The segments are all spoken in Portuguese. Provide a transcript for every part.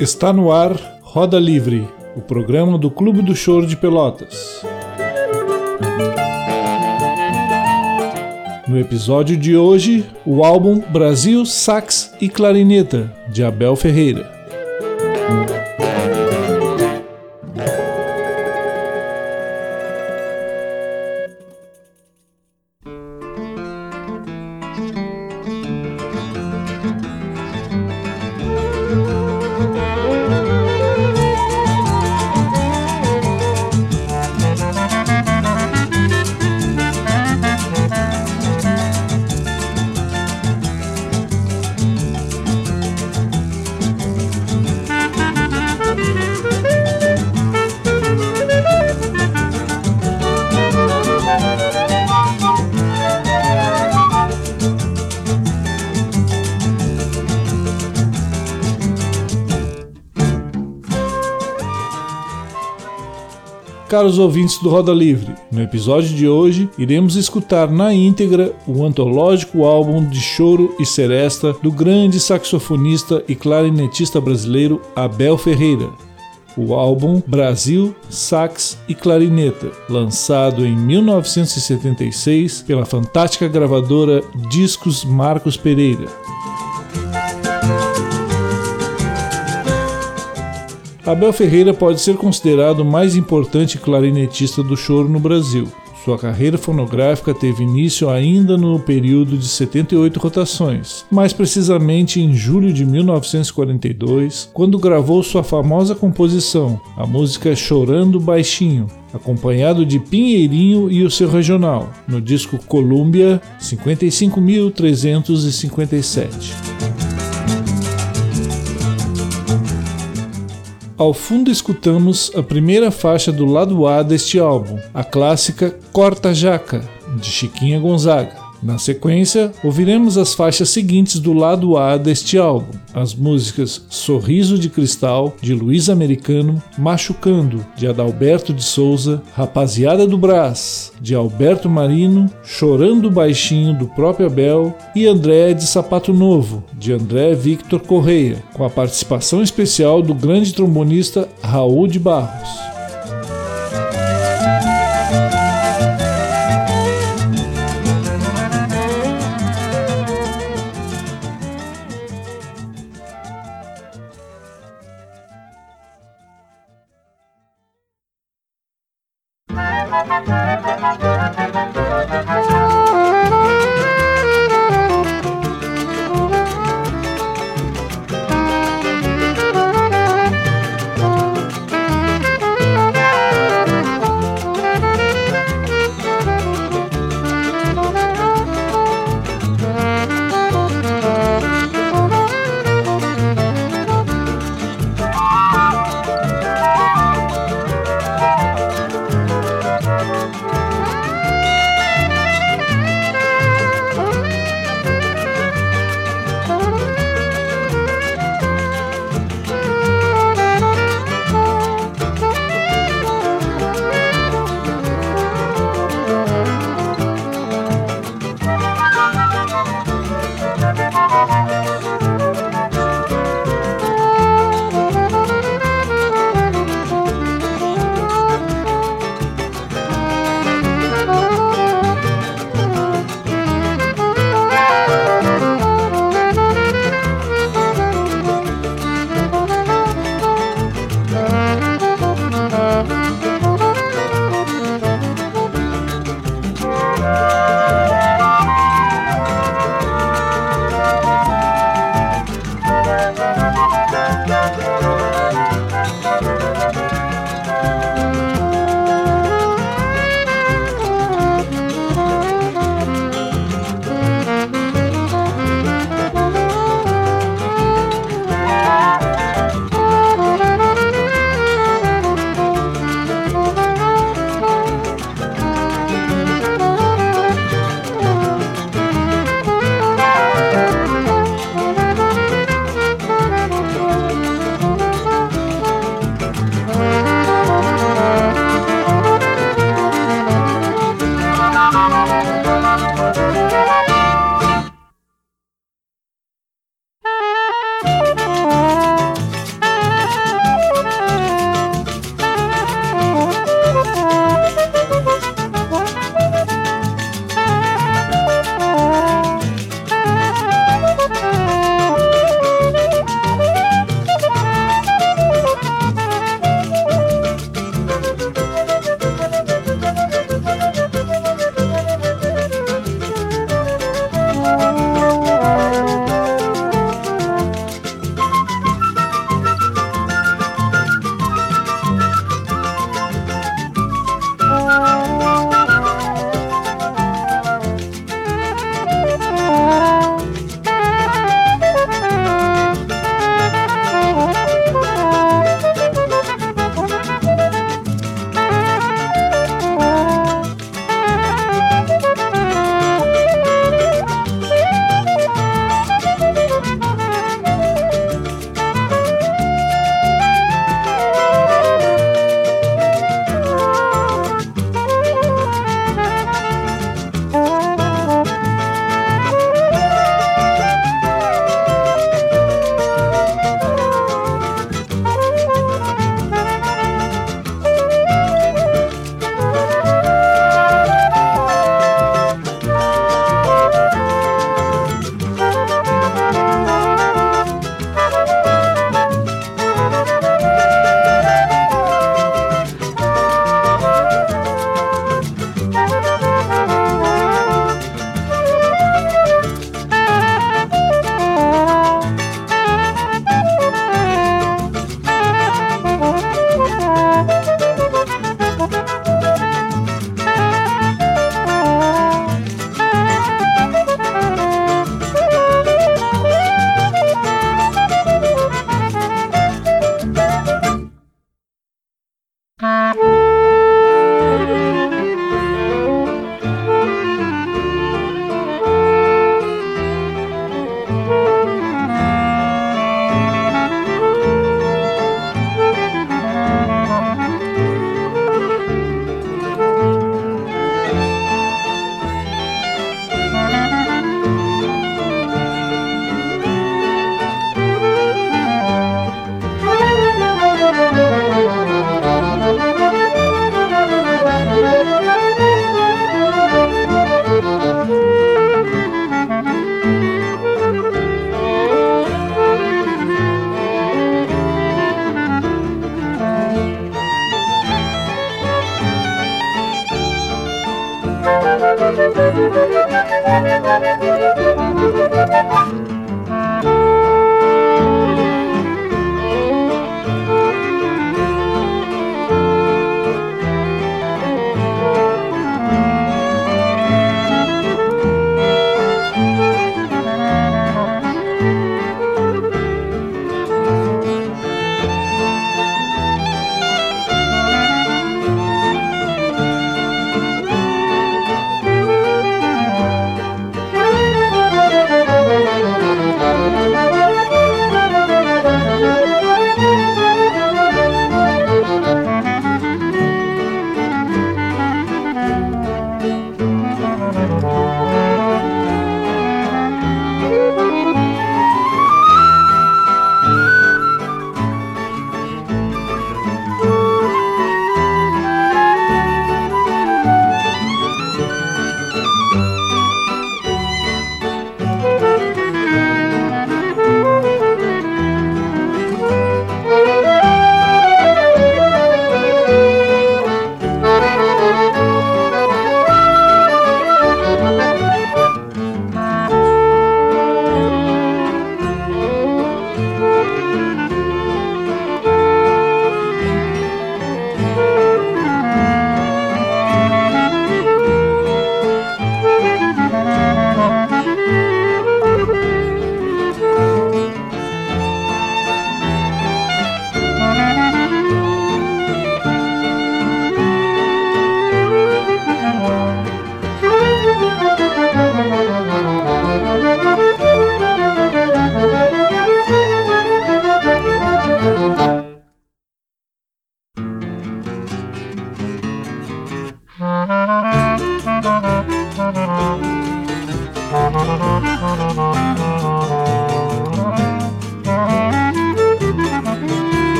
Está no ar Roda Livre, o programa do Clube do Choro de Pelotas. No episódio de hoje, o álbum Brasil, Sax e Clarineta, de Abel Ferreira. Caros ouvintes do Roda Livre, no episódio de hoje iremos escutar na íntegra o antológico álbum de choro e seresta do grande saxofonista e clarinetista brasileiro Abel Ferreira. O álbum Brasil, Sax e Clarineta, lançado em 1976 pela fantástica gravadora Discos Marcos Pereira. Abel Ferreira pode ser considerado o mais importante clarinetista do choro no Brasil. Sua carreira fonográfica teve início ainda no período de 78 rotações, mais precisamente em julho de 1942, quando gravou sua famosa composição, a música Chorando Baixinho, acompanhado de Pinheirinho e o seu regional, no disco Columbia 55357. Ao fundo escutamos a primeira faixa do lado A deste álbum, a clássica Corta Jaca, de Chiquinha Gonzaga. Na sequência, ouviremos as faixas seguintes do lado A deste álbum, as músicas Sorriso de Cristal, de Luiz Americano, Machucando, de Adalberto de Souza, Rapaziada do Brás, de Alberto Marino, Chorando Baixinho, do próprio Abel, e André de Sapato Novo, de André Victor Correia, com a participação especial do grande trombonista Raul de Barros.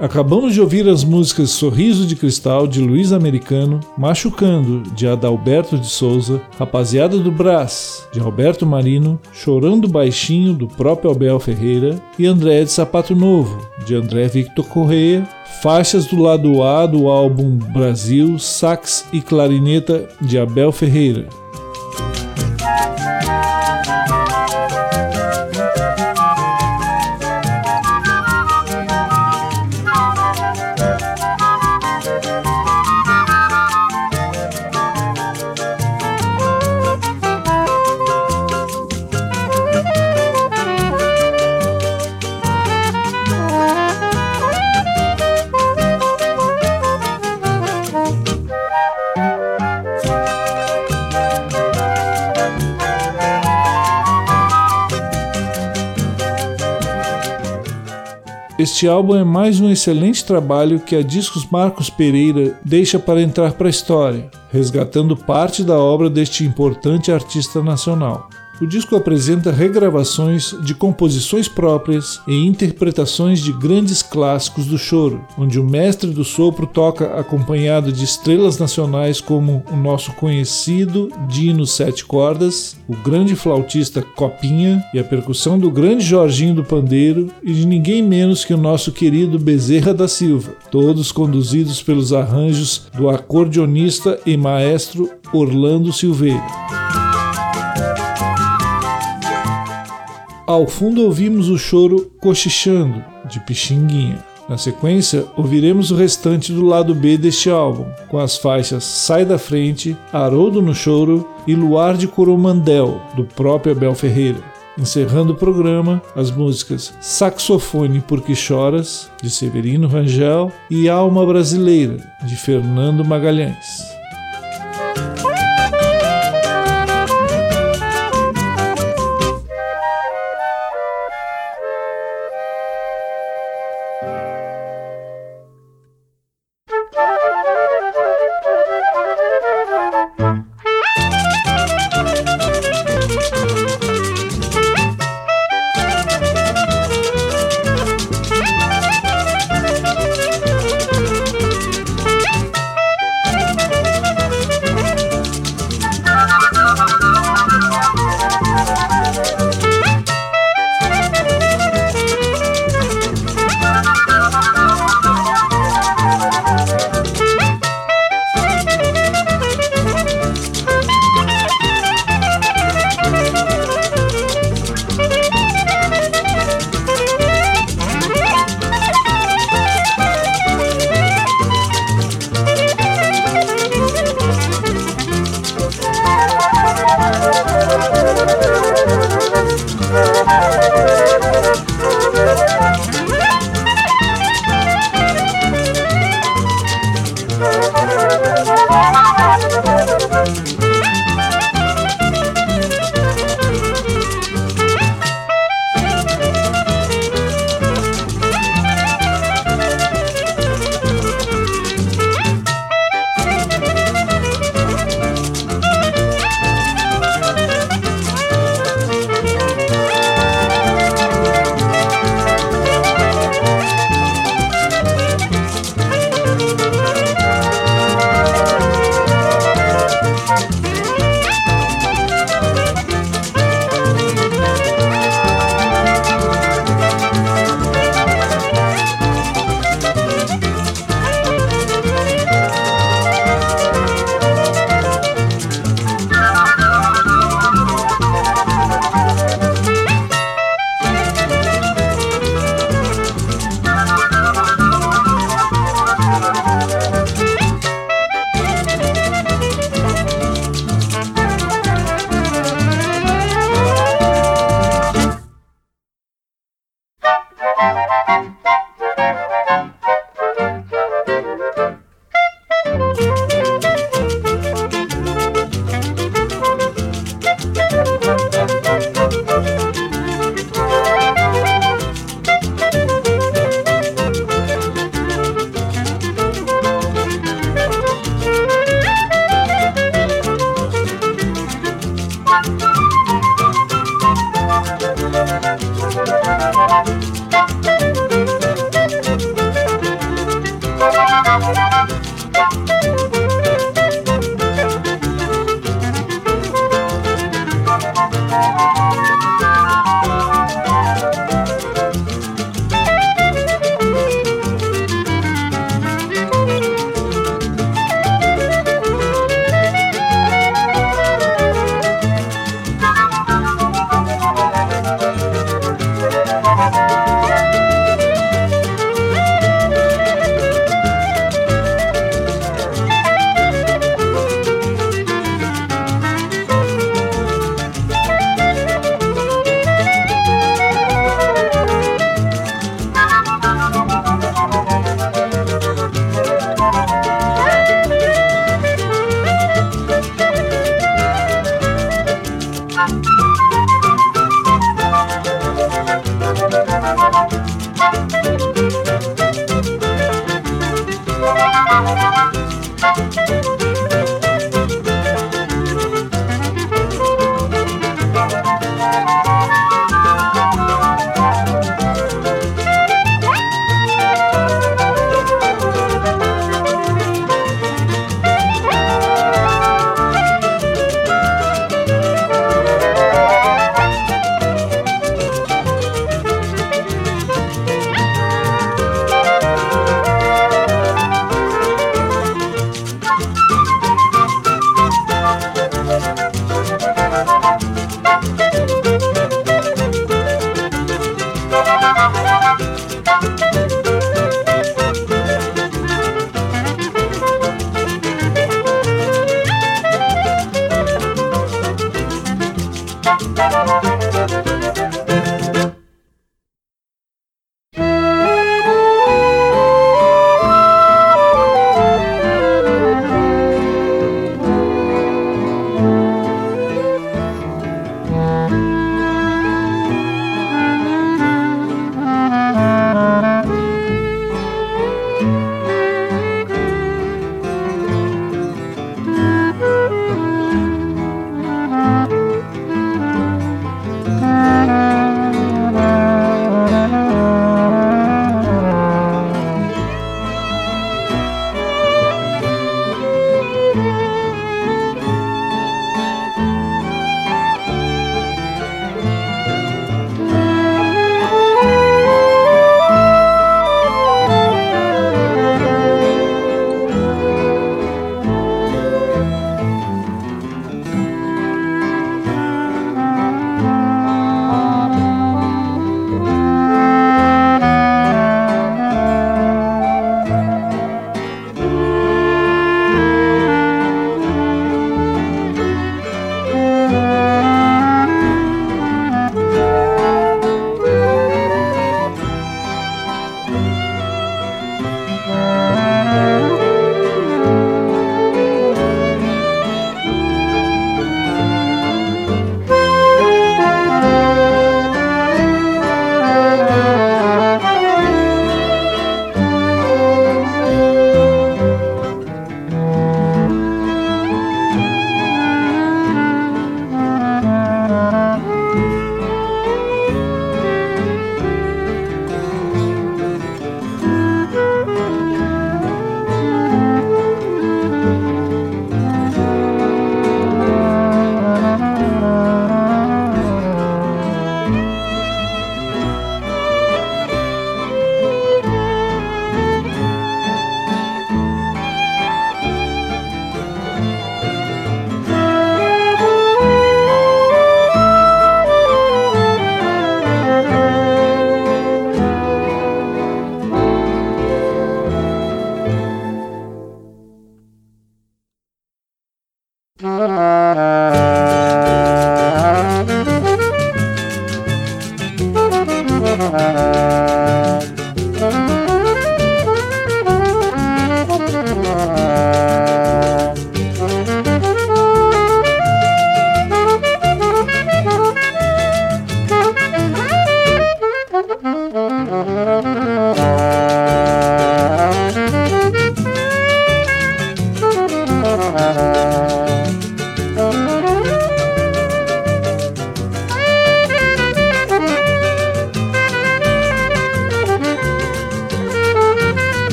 Acabamos de ouvir as músicas Sorriso de Cristal de Luiz Americano, Machucando de Adalberto de Souza, Rapaziada do Brás de Alberto Marino, Chorando Baixinho do próprio Abel Ferreira e André de Sapato Novo de André Victor Correia, faixas do lado A do álbum Brasil, Sax e Clarineta de Abel Ferreira. Este álbum é mais um excelente trabalho que a Discos Marcos Pereira deixa para entrar para a história, resgatando parte da obra deste importante artista nacional. O disco apresenta regravações de composições próprias e interpretações de grandes clássicos do choro, onde o mestre do sopro toca acompanhado de estrelas nacionais como o nosso conhecido Dino Sete Cordas, o grande flautista Copinha e a percussão do grande Jorginho do Pandeiro e de ninguém menos que o nosso querido Bezerra da Silva, todos conduzidos pelos arranjos do acordeonista e maestro Orlando Silveira. Ao fundo ouvimos o choro Cochichando, de Pixinguinha. Na sequência, ouviremos o restante do lado B deste álbum, com as faixas Sai da Frente, Haroldo no Choro e Luar de Coromandel, do próprio Abel Ferreira. Encerrando o programa, as músicas Saxofone Porque Choras, de Severino Rangel, e Alma Brasileira, de Fernando Magalhães.